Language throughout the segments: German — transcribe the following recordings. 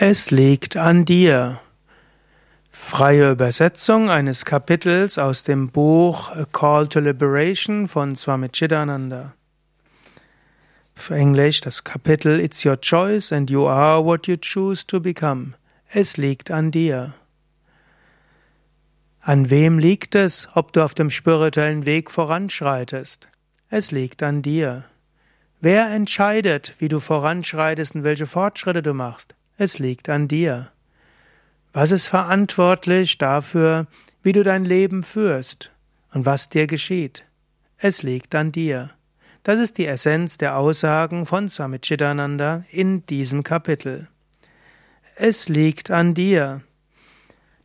Es liegt an dir. Freie Übersetzung eines Kapitels aus dem Buch A Call to Liberation von Swami Chidananda. Für Englisch das Kapitel It's your choice and you are what you choose to become. Es liegt an dir. An wem liegt es, ob du auf dem spirituellen Weg voranschreitest? Es liegt an dir. Wer entscheidet, wie du voranschreitest und welche Fortschritte du machst? Es liegt an dir. Was ist verantwortlich dafür, wie du dein Leben führst und was dir geschieht? Es liegt an dir. Das ist die Essenz der Aussagen von Swami Chidananda in diesem Kapitel. Es liegt an dir.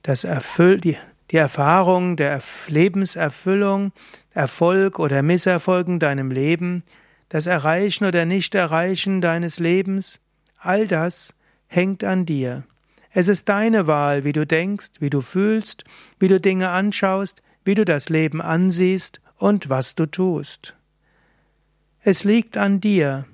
Das Erfüll, die, die Erfahrung der Lebenserfüllung, Erfolg oder Misserfolg in deinem Leben, das Erreichen oder Nicht-Erreichen deines Lebens, all das hängt an dir. Es ist deine Wahl, wie du denkst, wie du fühlst, wie du Dinge anschaust, wie du das Leben ansiehst und was du tust. Es liegt an dir.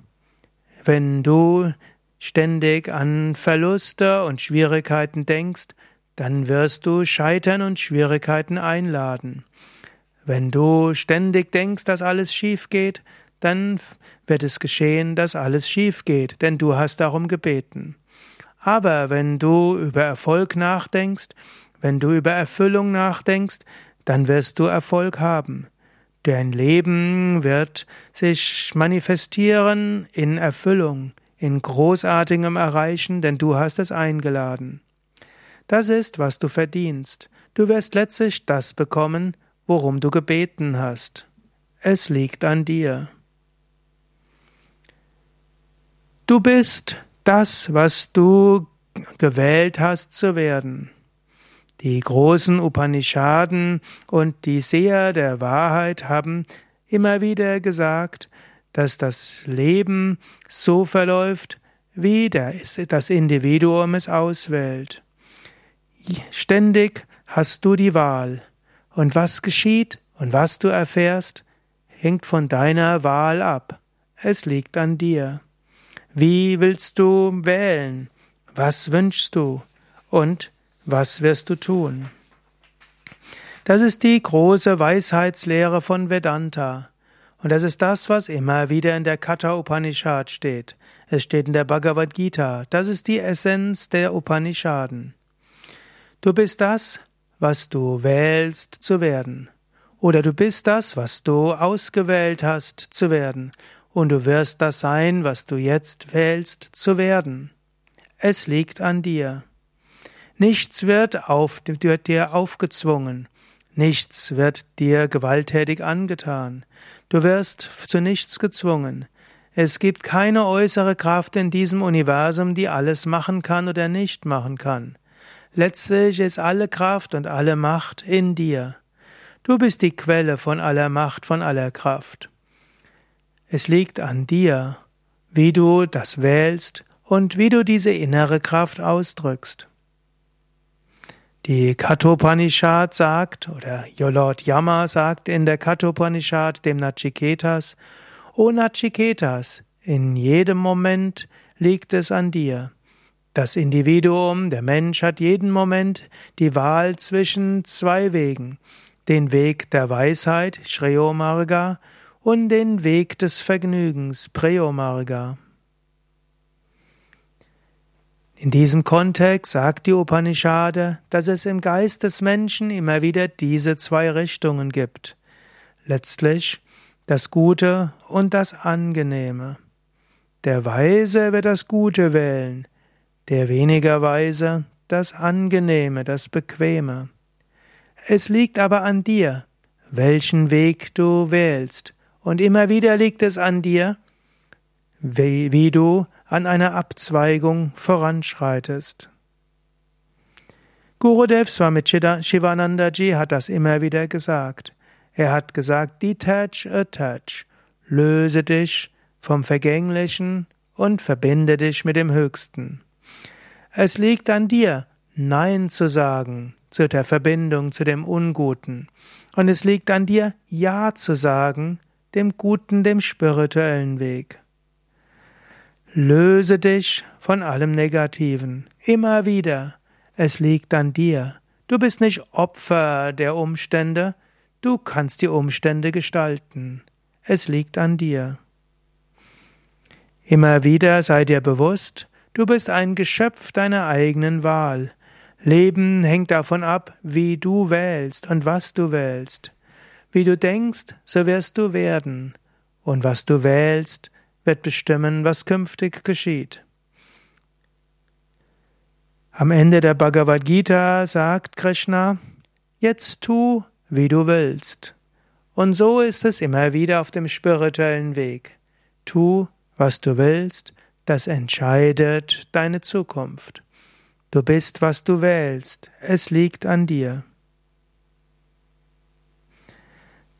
Wenn du ständig an Verluste und Schwierigkeiten denkst, dann wirst du Scheitern und Schwierigkeiten einladen. Wenn du ständig denkst, dass alles schief geht, dann wird es geschehen, dass alles schief geht, denn du hast darum gebeten. Aber wenn du über Erfolg nachdenkst, wenn du über Erfüllung nachdenkst, dann wirst du Erfolg haben. Dein Leben wird sich manifestieren in Erfüllung, in großartigem Erreichen, denn du hast es eingeladen. Das ist, was du verdienst. Du wirst letztlich das bekommen, worum du gebeten hast. Es liegt an dir. Du bist das, was du gewählt hast zu werden. Die großen Upanishaden und die Seher der Wahrheit haben immer wieder gesagt, dass das Leben so verläuft, wie das Individuum es auswählt. Ständig hast du die Wahl. Und was geschieht und was du erfährst, hängt von deiner Wahl ab. Es liegt an dir. Wie willst du wählen? Was wünschst du? Und was wirst du tun? Das ist die große Weisheitslehre von Vedanta. Und das ist das, was immer wieder in der Katha Upanishad steht. Es steht in der Bhagavad Gita. Das ist die Essenz der Upanishaden. Du bist das, was du wählst zu werden. Oder du bist das, was du ausgewählt hast zu werden und du wirst das sein, was du jetzt wählst zu werden. Es liegt an dir. Nichts wird, auf, wird dir aufgezwungen, nichts wird dir gewalttätig angetan, du wirst zu nichts gezwungen. Es gibt keine äußere Kraft in diesem Universum, die alles machen kann oder nicht machen kann. Letztlich ist alle Kraft und alle Macht in dir. Du bist die Quelle von aller Macht, von aller Kraft. Es liegt an dir, wie du das wählst und wie du diese innere Kraft ausdrückst. Die Kathopanishad sagt, oder Lord Yama sagt in der Kathopanishad dem Nachiketas, O Nachiketas, in jedem Moment liegt es an dir. Das Individuum, der Mensch hat jeden Moment die Wahl zwischen zwei Wegen, den Weg der Weisheit, Shreyomarga, und den Weg des Vergnügens, Preomarga. In diesem Kontext sagt die Upanishade, dass es im Geist des Menschen immer wieder diese zwei Richtungen gibt. Letztlich das Gute und das Angenehme. Der Weise wird das Gute wählen, der weniger Weise das Angenehme, das Bequeme. Es liegt aber an dir, welchen Weg du wählst, und immer wieder liegt es an dir, wie, wie du an einer Abzweigung voranschreitest. Gurudev Swami Shivanandaji hat das immer wieder gesagt. Er hat gesagt, detach, attach, löse dich vom Vergänglichen und verbinde dich mit dem Höchsten. Es liegt an dir, Nein zu sagen zu der Verbindung zu dem Unguten. Und es liegt an dir, Ja zu sagen dem guten, dem spirituellen Weg. Löse dich von allem Negativen. Immer wieder. Es liegt an dir. Du bist nicht Opfer der Umstände, du kannst die Umstände gestalten. Es liegt an dir. Immer wieder sei dir bewusst, du bist ein Geschöpf deiner eigenen Wahl. Leben hängt davon ab, wie du wählst und was du wählst. Wie du denkst, so wirst du werden. Und was du wählst, wird bestimmen, was künftig geschieht. Am Ende der Bhagavad Gita sagt Krishna, jetzt tu, wie du willst. Und so ist es immer wieder auf dem spirituellen Weg. Tu, was du willst, das entscheidet deine Zukunft. Du bist, was du wählst, es liegt an dir.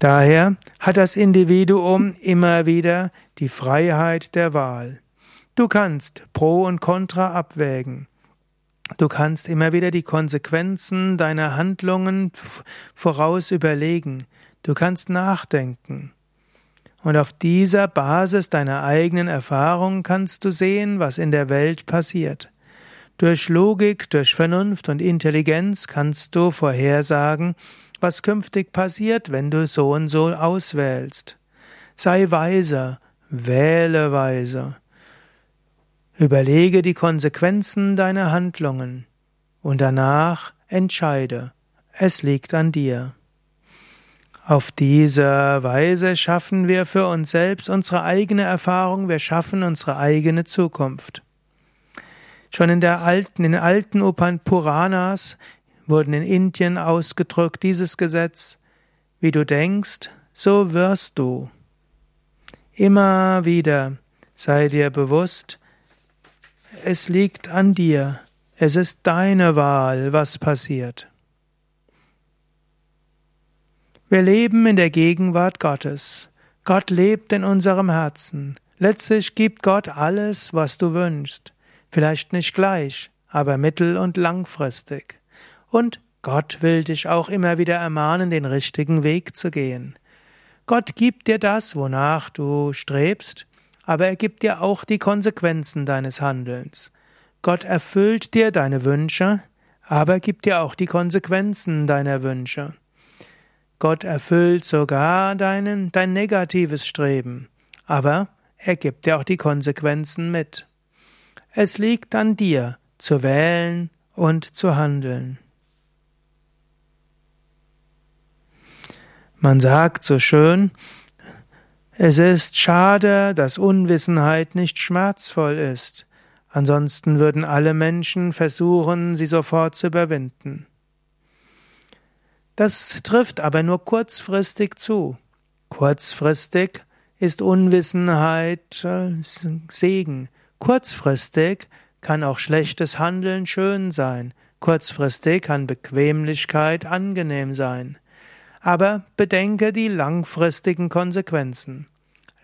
Daher hat das Individuum immer wieder die Freiheit der Wahl. Du kannst Pro und Contra abwägen. Du kannst immer wieder die Konsequenzen deiner Handlungen voraus überlegen. Du kannst nachdenken. Und auf dieser Basis deiner eigenen Erfahrung kannst du sehen, was in der Welt passiert. Durch Logik, durch Vernunft und Intelligenz kannst du vorhersagen, was künftig passiert, wenn du so und so auswählst. Sei weiser, wähle weiser. Überlege die Konsequenzen deiner Handlungen und danach entscheide. Es liegt an dir. Auf diese Weise schaffen wir für uns selbst unsere eigene Erfahrung, wir schaffen unsere eigene Zukunft. Schon in der alten, in den alten Upan Puranas wurden in Indien ausgedrückt dieses Gesetz, wie du denkst, so wirst du. Immer wieder sei dir bewusst, es liegt an dir. Es ist deine Wahl, was passiert. Wir leben in der Gegenwart Gottes. Gott lebt in unserem Herzen. Letztlich gibt Gott alles, was du wünschst. Vielleicht nicht gleich, aber mittel- und langfristig. Und Gott will dich auch immer wieder ermahnen, den richtigen Weg zu gehen. Gott gibt dir das, wonach du strebst, aber er gibt dir auch die Konsequenzen deines Handelns. Gott erfüllt dir deine Wünsche, aber gibt dir auch die Konsequenzen deiner Wünsche. Gott erfüllt sogar deinen, dein negatives Streben, aber er gibt dir auch die Konsequenzen mit. Es liegt an dir, zu wählen und zu handeln. Man sagt so schön, es ist schade, dass Unwissenheit nicht schmerzvoll ist. Ansonsten würden alle Menschen versuchen, sie sofort zu überwinden. Das trifft aber nur kurzfristig zu. Kurzfristig ist Unwissenheit äh, Segen. Kurzfristig kann auch schlechtes Handeln schön sein. Kurzfristig kann Bequemlichkeit angenehm sein. Aber bedenke die langfristigen Konsequenzen.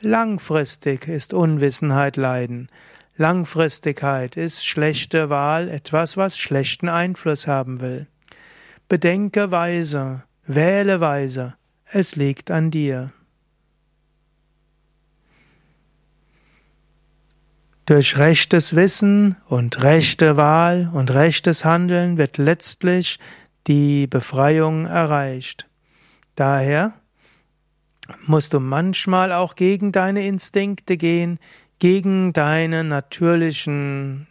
Langfristig ist Unwissenheit Leiden. Langfristigkeit ist schlechte Wahl, etwas, was schlechten Einfluss haben will. Bedenke weise, wähle weise, es liegt an dir. Durch rechtes Wissen und rechte Wahl und rechtes Handeln wird letztlich die Befreiung erreicht. Daher musst du manchmal auch gegen deine Instinkte gehen, gegen deine natürlichen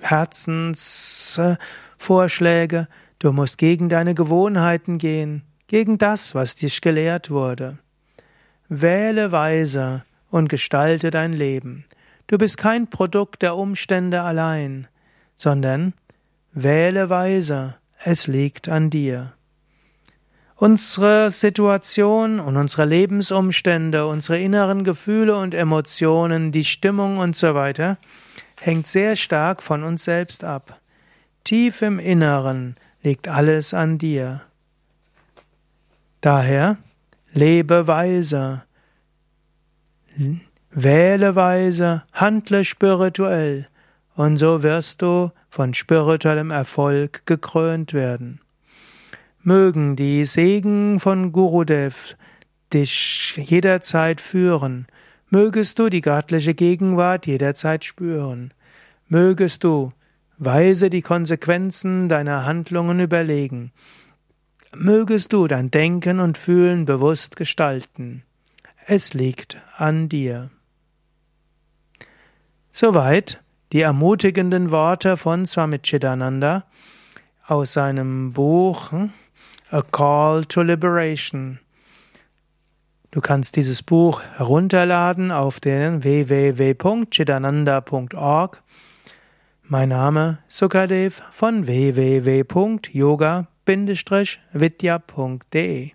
Herzensvorschläge, du musst gegen deine Gewohnheiten gehen, gegen das, was dich gelehrt wurde. Wähle weise und gestalte dein Leben. Du bist kein Produkt der Umstände allein, sondern wähle weise, es liegt an dir. Unsere Situation und unsere Lebensumstände, unsere inneren Gefühle und Emotionen, die Stimmung und so weiter, hängt sehr stark von uns selbst ab. Tief im Inneren liegt alles an dir. Daher lebe weise, wähle weise, handle spirituell, und so wirst du von spirituellem Erfolg gekrönt werden. Mögen die Segen von Gurudev dich jederzeit führen. Mögest du die göttliche Gegenwart jederzeit spüren. Mögest du weise die Konsequenzen deiner Handlungen überlegen. Mögest du dein Denken und Fühlen bewusst gestalten. Es liegt an dir. Soweit die ermutigenden Worte von Swami Chidananda aus seinem Buch hm, A Call to Liberation. Du kannst dieses Buch herunterladen auf den www.chidananda.org. Mein Name Sukadev von www.yoga-vidya.de.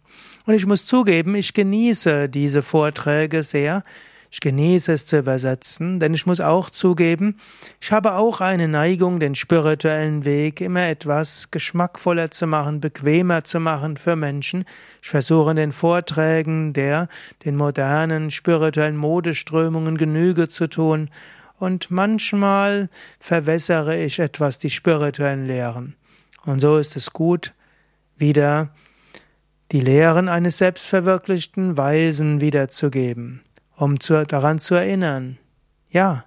Und ich muss zugeben, ich genieße diese Vorträge sehr. Ich genieße es zu übersetzen, denn ich muss auch zugeben, ich habe auch eine Neigung, den spirituellen Weg immer etwas geschmackvoller zu machen, bequemer zu machen für Menschen. Ich versuche in den Vorträgen der den modernen spirituellen Modeströmungen Genüge zu tun und manchmal verwässere ich etwas die spirituellen Lehren. Und so ist es gut, wieder die Lehren eines selbstverwirklichten Weisen wiederzugeben um zu, daran zu erinnern, ja,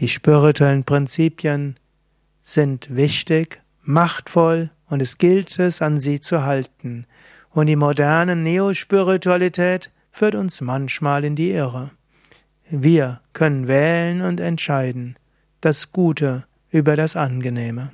die spirituellen Prinzipien sind wichtig, machtvoll und es gilt es, an sie zu halten. Und die moderne Neospiritualität führt uns manchmal in die Irre. Wir können wählen und entscheiden, das Gute über das Angenehme.